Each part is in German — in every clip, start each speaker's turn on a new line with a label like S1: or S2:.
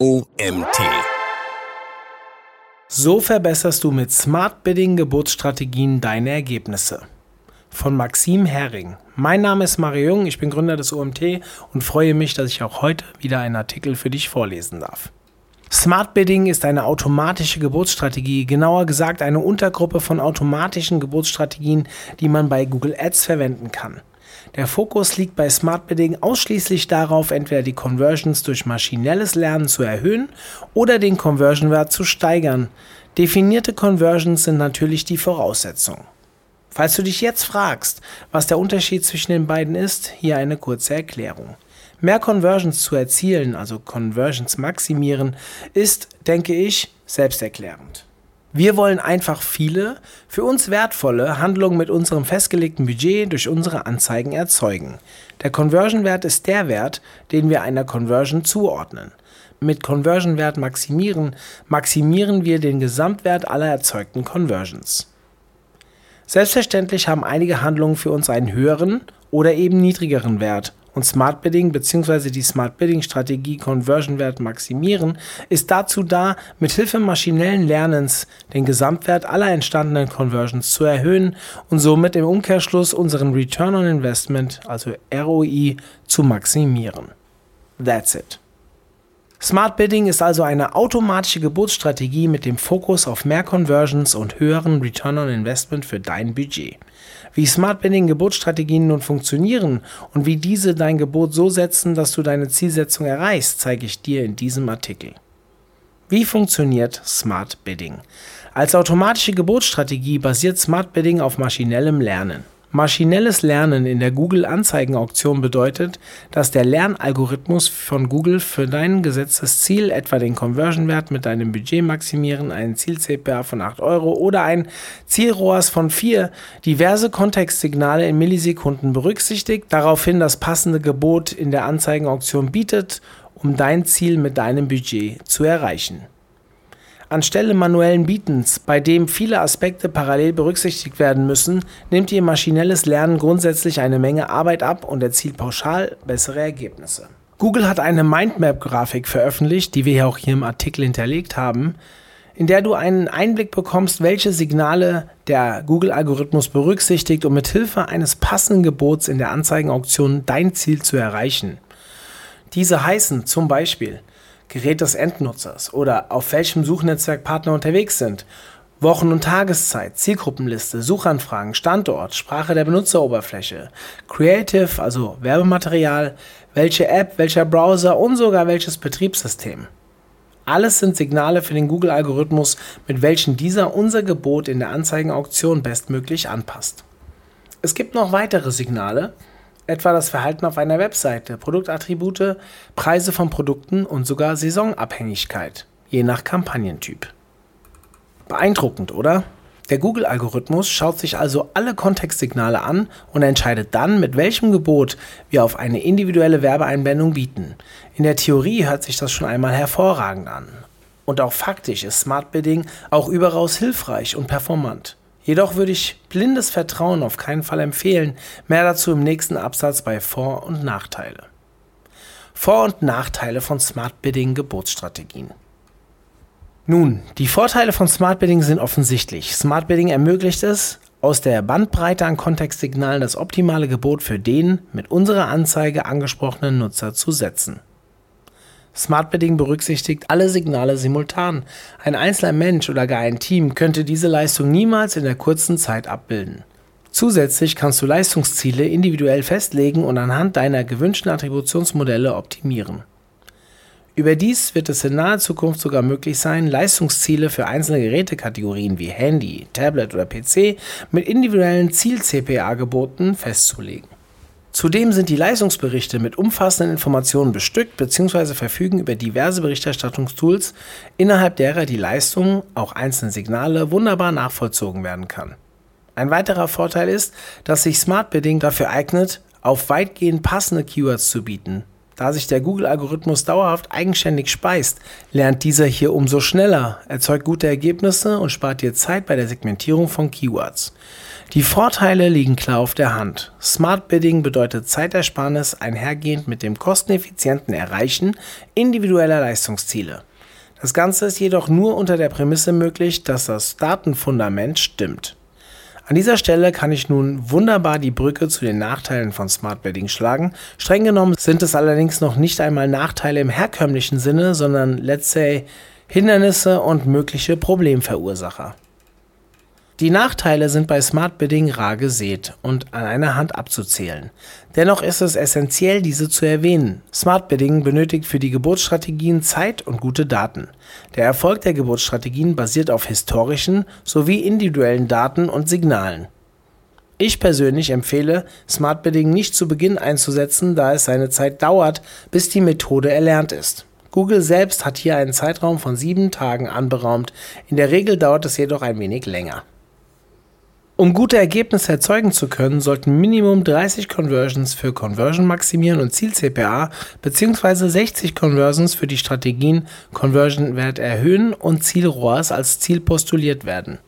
S1: OMT.
S2: So verbesserst du mit Smart Bidding Geburtsstrategien deine Ergebnisse. Von Maxim Herring. Mein Name ist Mario Jung, ich bin Gründer des OMT und freue mich, dass ich auch heute wieder einen Artikel für dich vorlesen darf. Smart Bidding ist eine automatische Geburtsstrategie, genauer gesagt eine Untergruppe von automatischen Geburtsstrategien, die man bei Google Ads verwenden kann. Der Fokus liegt bei Smart Bidding ausschließlich darauf, entweder die Conversions durch maschinelles Lernen zu erhöhen oder den Conversion-Wert zu steigern. Definierte Conversions sind natürlich die Voraussetzung. Falls du dich jetzt fragst, was der Unterschied zwischen den beiden ist, hier eine kurze Erklärung. Mehr Conversions zu erzielen, also Conversions maximieren, ist, denke ich, selbsterklärend. Wir wollen einfach viele, für uns wertvolle Handlungen mit unserem festgelegten Budget durch unsere Anzeigen erzeugen. Der Conversion-Wert ist der Wert, den wir einer Conversion zuordnen. Mit Conversion-Wert maximieren maximieren wir den Gesamtwert aller erzeugten Conversions. Selbstverständlich haben einige Handlungen für uns einen höheren oder eben niedrigeren Wert und Smart Bidding bzw. die Smart Bidding Strategie Conversion Wert maximieren ist dazu da, mit Hilfe maschinellen Lernens den Gesamtwert aller entstandenen Conversions zu erhöhen und somit im Umkehrschluss unseren Return on Investment, also ROI, zu maximieren. That's it. Smart Bidding ist also eine automatische Geburtsstrategie mit dem Fokus auf mehr Conversions und höheren Return on Investment für dein Budget. Wie Smart Bidding Geburtsstrategien nun funktionieren und wie diese dein Gebot so setzen, dass du deine Zielsetzung erreichst, zeige ich dir in diesem Artikel. Wie funktioniert Smart Bidding? Als automatische Geburtsstrategie basiert Smart Bidding auf maschinellem Lernen. Maschinelles Lernen in der Google-Anzeigenauktion bedeutet, dass der Lernalgorithmus von Google für dein gesetztes Ziel, etwa den Conversion-Wert mit deinem Budget maximieren, einen Ziel-CPA von 8 Euro oder ein Ziel-ROAS von 4, diverse Kontextsignale in Millisekunden berücksichtigt, daraufhin das passende Gebot in der Anzeigenauktion bietet, um dein Ziel mit deinem Budget zu erreichen. Anstelle manuellen Bietens, bei dem viele Aspekte parallel berücksichtigt werden müssen, nimmt ihr maschinelles Lernen grundsätzlich eine Menge Arbeit ab und erzielt pauschal bessere Ergebnisse. Google hat eine Mindmap-Grafik veröffentlicht, die wir auch hier im Artikel hinterlegt haben, in der du einen Einblick bekommst, welche Signale der Google-Algorithmus berücksichtigt, um mit Hilfe eines passenden Gebots in der Anzeigenauktion dein Ziel zu erreichen. Diese heißen zum Beispiel Gerät des Endnutzers oder auf welchem Suchnetzwerk Partner unterwegs sind, Wochen- und Tageszeit, Zielgruppenliste, Suchanfragen, Standort, Sprache der Benutzeroberfläche, Creative, also Werbematerial, welche App, welcher Browser und sogar welches Betriebssystem. Alles sind Signale für den Google-Algorithmus, mit welchen dieser unser Gebot in der Anzeigenauktion bestmöglich anpasst. Es gibt noch weitere Signale, etwa das Verhalten auf einer Webseite, Produktattribute, Preise von Produkten und sogar Saisonabhängigkeit, je nach Kampagnentyp. Beeindruckend, oder? Der Google-Algorithmus schaut sich also alle Kontextsignale an und entscheidet dann, mit welchem Gebot wir auf eine individuelle Werbeeinblendung bieten. In der Theorie hört sich das schon einmal hervorragend an. Und auch faktisch ist Smart Bidding auch überaus hilfreich und performant. Jedoch würde ich blindes Vertrauen auf keinen Fall empfehlen. Mehr dazu im nächsten Absatz bei Vor- und Nachteile. Vor- und Nachteile von Smart Bidding Geburtsstrategien. Nun, die Vorteile von Smart Bidding sind offensichtlich. Smart Bidding ermöglicht es, aus der Bandbreite an Kontextsignalen das optimale Gebot für den mit unserer Anzeige angesprochenen Nutzer zu setzen. Smart Bidding berücksichtigt alle Signale simultan. Ein einzelner Mensch oder gar ein Team könnte diese Leistung niemals in der kurzen Zeit abbilden. Zusätzlich kannst du Leistungsziele individuell festlegen und anhand deiner gewünschten Attributionsmodelle optimieren. Überdies wird es in naher Zukunft sogar möglich sein, Leistungsziele für einzelne Gerätekategorien wie Handy, Tablet oder PC mit individuellen Ziel-CPA-Geboten festzulegen. Zudem sind die Leistungsberichte mit umfassenden Informationen bestückt bzw. verfügen über diverse Berichterstattungstools, innerhalb derer die Leistung, auch einzelne Signale, wunderbar nachvollzogen werden kann. Ein weiterer Vorteil ist, dass sich Smart Bidding dafür eignet, auf weitgehend passende Keywords zu bieten. Da sich der Google-Algorithmus dauerhaft eigenständig speist, lernt dieser hier umso schneller, erzeugt gute Ergebnisse und spart dir Zeit bei der Segmentierung von Keywords. Die Vorteile liegen klar auf der Hand. Smart Bidding bedeutet Zeitersparnis einhergehend mit dem kosteneffizienten Erreichen individueller Leistungsziele. Das Ganze ist jedoch nur unter der Prämisse möglich, dass das Datenfundament stimmt. An dieser Stelle kann ich nun wunderbar die Brücke zu den Nachteilen von Smart Bedding schlagen. Streng genommen sind es allerdings noch nicht einmal Nachteile im herkömmlichen Sinne, sondern let's say Hindernisse und mögliche Problemverursacher. Die Nachteile sind bei Smart Bidding rar gesät und an einer Hand abzuzählen. Dennoch ist es essentiell, diese zu erwähnen. Smart Bidding benötigt für die Geburtsstrategien Zeit und gute Daten. Der Erfolg der Geburtsstrategien basiert auf historischen sowie individuellen Daten und Signalen. Ich persönlich empfehle, Smart Bidding nicht zu Beginn einzusetzen, da es seine Zeit dauert, bis die Methode erlernt ist. Google selbst hat hier einen Zeitraum von sieben Tagen anberaumt, in der Regel dauert es jedoch ein wenig länger. Um gute Ergebnisse erzeugen zu können, sollten Minimum 30 Conversions für Conversion maximieren und Ziel CPA bzw. 60 Conversions für die Strategien Conversion Wert erhöhen und Ziel ROAS als Ziel postuliert werden.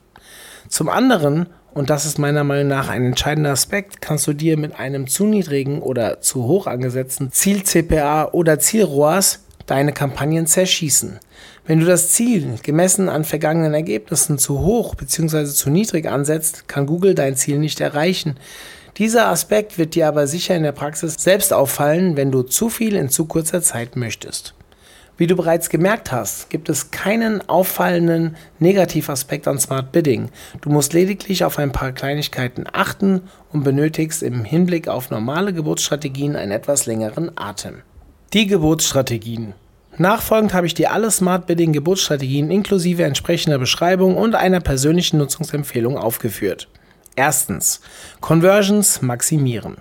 S2: Zum anderen, und das ist meiner Meinung nach ein entscheidender Aspekt, kannst du dir mit einem zu niedrigen oder zu hoch angesetzten Ziel CPA oder Ziel ROAS deine Kampagnen zerschießen. Wenn du das Ziel gemessen an vergangenen Ergebnissen zu hoch bzw. zu niedrig ansetzt, kann Google dein Ziel nicht erreichen. Dieser Aspekt wird dir aber sicher in der Praxis selbst auffallen, wenn du zu viel in zu kurzer Zeit möchtest. Wie du bereits gemerkt hast, gibt es keinen auffallenden Negativaspekt an Smart Bidding. Du musst lediglich auf ein paar Kleinigkeiten achten und benötigst im Hinblick auf normale Geburtsstrategien einen etwas längeren Atem. Die Geburtsstrategien. Nachfolgend habe ich dir alle Smart Bidding Geburtsstrategien inklusive entsprechender Beschreibung und einer persönlichen Nutzungsempfehlung aufgeführt. Erstens. Conversions maximieren.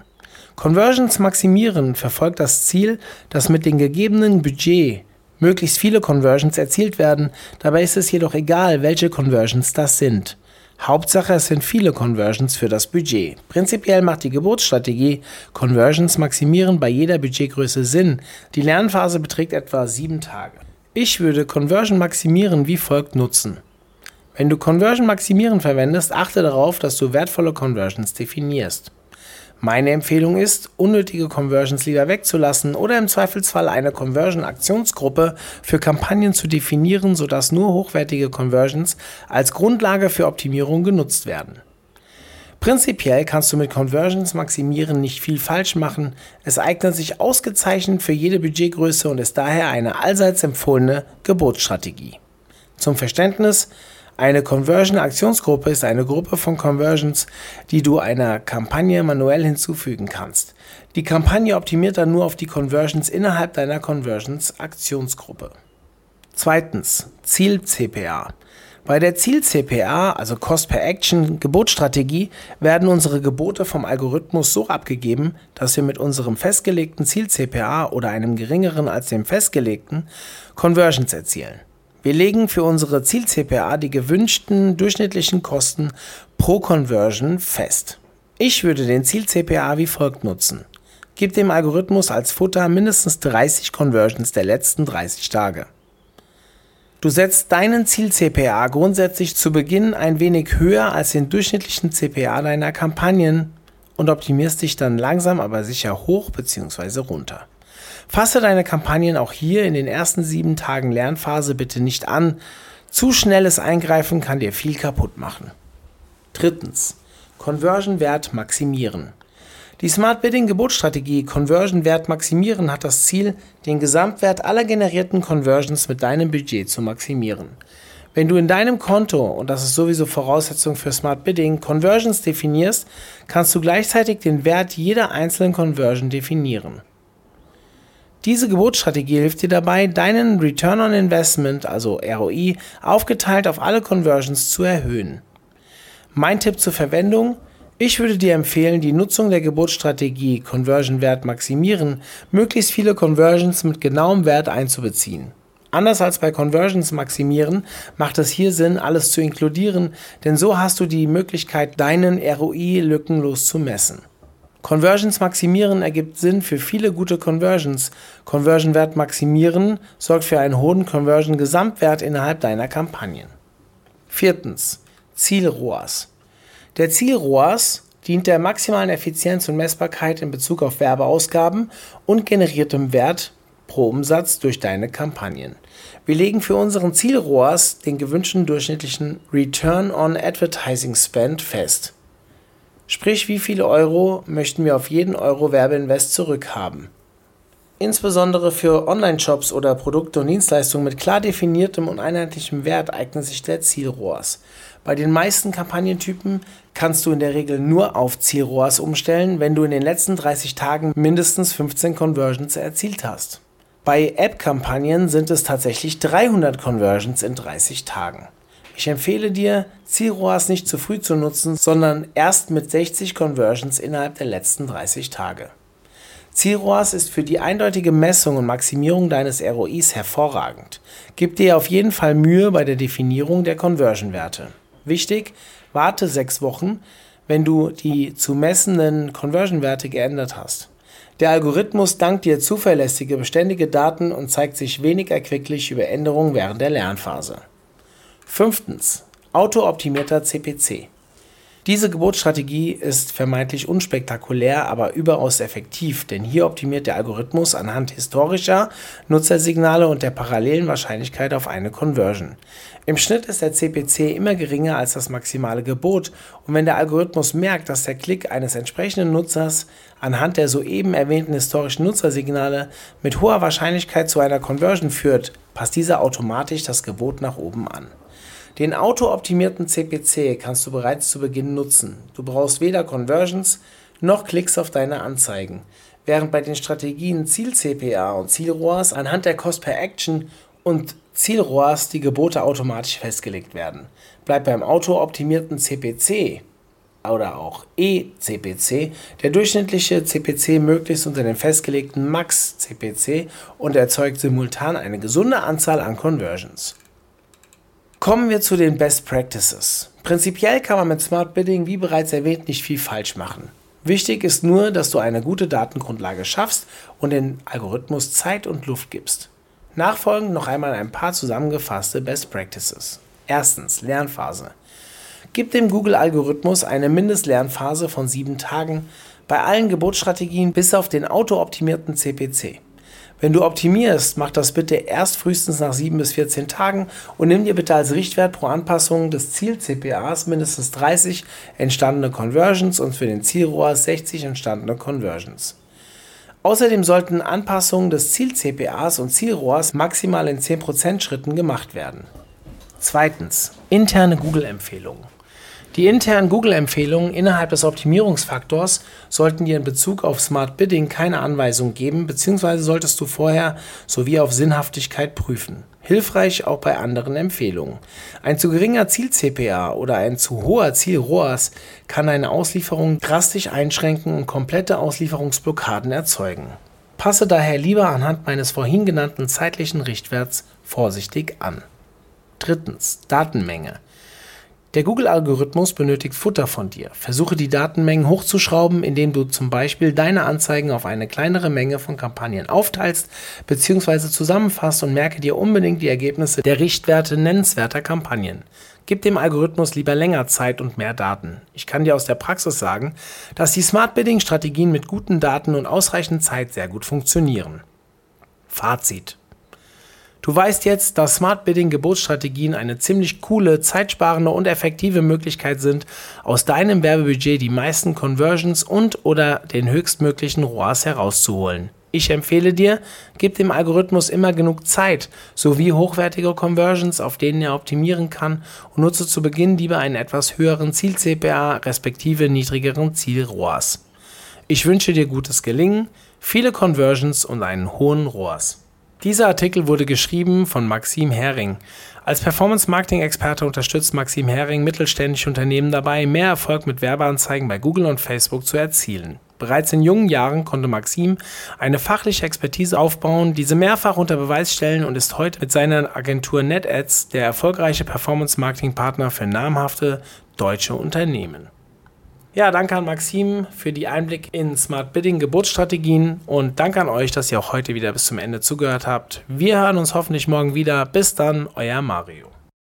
S2: Conversions maximieren verfolgt das Ziel, dass mit dem gegebenen Budget möglichst viele Conversions erzielt werden. Dabei ist es jedoch egal, welche Conversions das sind. Hauptsache, es sind viele Conversions für das Budget. Prinzipiell macht die Geburtsstrategie Conversions maximieren bei jeder Budgetgröße Sinn. Die Lernphase beträgt etwa sieben Tage. Ich würde Conversion maximieren wie folgt nutzen. Wenn du Conversion maximieren verwendest, achte darauf, dass du wertvolle Conversions definierst. Meine Empfehlung ist, unnötige Conversions lieber wegzulassen oder im Zweifelsfall eine Conversion-Aktionsgruppe für Kampagnen zu definieren, sodass nur hochwertige Conversions als Grundlage für Optimierung genutzt werden. Prinzipiell kannst du mit Conversions maximieren nicht viel falsch machen. Es eignet sich ausgezeichnet für jede Budgetgröße und ist daher eine allseits empfohlene Geburtsstrategie. Zum Verständnis, eine Conversion-Aktionsgruppe ist eine Gruppe von Conversions, die du einer Kampagne manuell hinzufügen kannst. Die Kampagne optimiert dann nur auf die Conversions innerhalb deiner Conversions-Aktionsgruppe. Zweitens, Ziel-CPA. Bei der Ziel-CPA, also Cost per Action Gebotsstrategie, werden unsere Gebote vom Algorithmus so abgegeben, dass wir mit unserem festgelegten Ziel-CPA oder einem geringeren als dem festgelegten Conversions erzielen. Wir legen für unsere Ziel-CPA die gewünschten durchschnittlichen Kosten pro Conversion fest. Ich würde den Ziel-CPA wie folgt nutzen. Gib dem Algorithmus als Futter mindestens 30 Conversions der letzten 30 Tage. Du setzt deinen Ziel-CPA grundsätzlich zu Beginn ein wenig höher als den durchschnittlichen CPA deiner Kampagnen und optimierst dich dann langsam aber sicher hoch bzw. runter. Fasse deine Kampagnen auch hier in den ersten sieben Tagen Lernphase bitte nicht an. Zu schnelles Eingreifen kann dir viel kaputt machen. Drittens. Conversion-Wert maximieren. Die Smart Bidding Gebotsstrategie Conversion Wert maximieren hat das Ziel, den Gesamtwert aller generierten Conversions mit deinem Budget zu maximieren. Wenn du in deinem Konto, und das ist sowieso Voraussetzung für Smart Bidding, Conversions definierst, kannst du gleichzeitig den Wert jeder einzelnen Conversion definieren. Diese Geburtsstrategie hilft dir dabei, deinen Return on Investment, also ROI, aufgeteilt auf alle Conversions zu erhöhen. Mein Tipp zur Verwendung? Ich würde dir empfehlen, die Nutzung der Geburtsstrategie Conversion Wert maximieren, möglichst viele Conversions mit genauem Wert einzubeziehen. Anders als bei Conversions maximieren macht es hier Sinn, alles zu inkludieren, denn so hast du die Möglichkeit, deinen ROI lückenlos zu messen. Conversions maximieren ergibt Sinn für viele gute Conversions. Conversion-Wert maximieren sorgt für einen hohen Conversion-Gesamtwert innerhalb deiner Kampagnen. Viertens. Ziel-ROAS. Der Ziel-ROAS dient der maximalen Effizienz und Messbarkeit in Bezug auf Werbeausgaben und generiertem Wert pro Umsatz durch deine Kampagnen. Wir legen für unseren Ziel-ROAS den gewünschten durchschnittlichen Return on Advertising Spend fest. Sprich, wie viele Euro möchten wir auf jeden Euro Werbeinvest zurückhaben. Insbesondere für Online-Shops oder Produkte und Dienstleistungen mit klar definiertem und einheitlichem Wert eignet sich der Ziel-ROAS. Bei den meisten Kampagnentypen kannst du in der Regel nur auf Ziel-ROAS umstellen, wenn du in den letzten 30 Tagen mindestens 15 Conversions erzielt hast. Bei App-Kampagnen sind es tatsächlich 300 Conversions in 30 Tagen. Ich empfehle dir, Zielroas nicht zu früh zu nutzen, sondern erst mit 60 Conversions innerhalb der letzten 30 Tage. Zielroas ist für die eindeutige Messung und Maximierung deines ROIs hervorragend. Gib dir auf jeden Fall Mühe bei der Definierung der Conversion-Werte. Wichtig, warte sechs Wochen, wenn du die zu messenden Conversion-Werte geändert hast. Der Algorithmus dankt dir zuverlässige, beständige Daten und zeigt sich wenig erquicklich über Änderungen während der Lernphase. Fünftens. Autooptimierter CPC. Diese Geburtsstrategie ist vermeintlich unspektakulär, aber überaus effektiv, denn hier optimiert der Algorithmus anhand historischer Nutzersignale und der parallelen Wahrscheinlichkeit auf eine Conversion. Im Schnitt ist der CPC immer geringer als das maximale Gebot und wenn der Algorithmus merkt, dass der Klick eines entsprechenden Nutzers anhand der soeben erwähnten historischen Nutzersignale mit hoher Wahrscheinlichkeit zu einer Conversion führt, passt dieser automatisch das Gebot nach oben an. Den autooptimierten CPC kannst du bereits zu Beginn nutzen. Du brauchst weder Conversions noch Klicks auf deine Anzeigen. Während bei den Strategien Ziel-CPA und Ziel-ROAS anhand der Cost per Action und Ziel-ROAS die Gebote automatisch festgelegt werden. Bleibt beim autooptimierten CPC oder auch eCPC der durchschnittliche CPC möglichst unter dem festgelegten Max-CPC und erzeugt simultan eine gesunde Anzahl an Conversions. Kommen wir zu den Best Practices. Prinzipiell kann man mit Smart Bidding, wie bereits erwähnt, nicht viel falsch machen. Wichtig ist nur, dass du eine gute Datengrundlage schaffst und den Algorithmus Zeit und Luft gibst. Nachfolgend noch einmal ein paar zusammengefasste Best Practices. Erstens, Lernphase. Gib dem Google-Algorithmus eine Mindestlernphase von sieben Tagen bei allen Geburtsstrategien bis auf den autooptimierten CPC. Wenn du optimierst, mach das bitte erst frühestens nach 7 bis 14 Tagen und nimm dir bitte als Richtwert pro Anpassung des Ziel-CPAs mindestens 30 entstandene Conversions und für den Zielrohr 60 entstandene Conversions. Außerdem sollten Anpassungen des Ziel-CPAs und Zielrohrs maximal in 10% Schritten gemacht werden. Zweitens. Interne Google-Empfehlungen. Die internen Google-Empfehlungen innerhalb des Optimierungsfaktors sollten dir in Bezug auf Smart Bidding keine Anweisung geben, beziehungsweise solltest du vorher sowie auf Sinnhaftigkeit prüfen. Hilfreich auch bei anderen Empfehlungen. Ein zu geringer Ziel-CPA oder ein zu hoher Ziel-ROAS kann eine Auslieferung drastisch einschränken und komplette Auslieferungsblockaden erzeugen. Passe daher lieber anhand meines vorhin genannten zeitlichen Richtwerts vorsichtig an. Drittens. Datenmenge. Der Google-Algorithmus benötigt Futter von dir. Versuche die Datenmengen hochzuschrauben, indem du zum Beispiel deine Anzeigen auf eine kleinere Menge von Kampagnen aufteilst bzw. zusammenfasst und merke dir unbedingt die Ergebnisse der Richtwerte nennenswerter Kampagnen. Gib dem Algorithmus lieber länger Zeit und mehr Daten. Ich kann dir aus der Praxis sagen, dass die Smart Bidding Strategien mit guten Daten und ausreichend Zeit sehr gut funktionieren. Fazit Du weißt jetzt, dass Smart Bidding Gebotsstrategien eine ziemlich coole, zeitsparende und effektive Möglichkeit sind, aus deinem Werbebudget die meisten Conversions und oder den höchstmöglichen ROAS herauszuholen. Ich empfehle dir, gib dem Algorithmus immer genug Zeit sowie hochwertige Conversions, auf denen er optimieren kann und nutze zu Beginn lieber einen etwas höheren Ziel-CPA respektive niedrigeren Ziel-ROAS. Ich wünsche dir gutes Gelingen, viele Conversions und einen hohen ROAS. Dieser Artikel wurde geschrieben von Maxim Hering. Als Performance-Marketing-Experte unterstützt Maxim Hering mittelständische Unternehmen dabei, mehr Erfolg mit Werbeanzeigen bei Google und Facebook zu erzielen. Bereits in jungen Jahren konnte Maxim eine fachliche Expertise aufbauen, diese mehrfach unter Beweis stellen und ist heute mit seiner Agentur NetAds der erfolgreiche Performance-Marketing-Partner für namhafte deutsche Unternehmen. Ja, danke an Maxim für die Einblick in Smart Bidding Geburtsstrategien und danke an euch, dass ihr auch heute wieder bis zum Ende zugehört habt. Wir hören uns hoffentlich morgen wieder. Bis dann, euer Mario.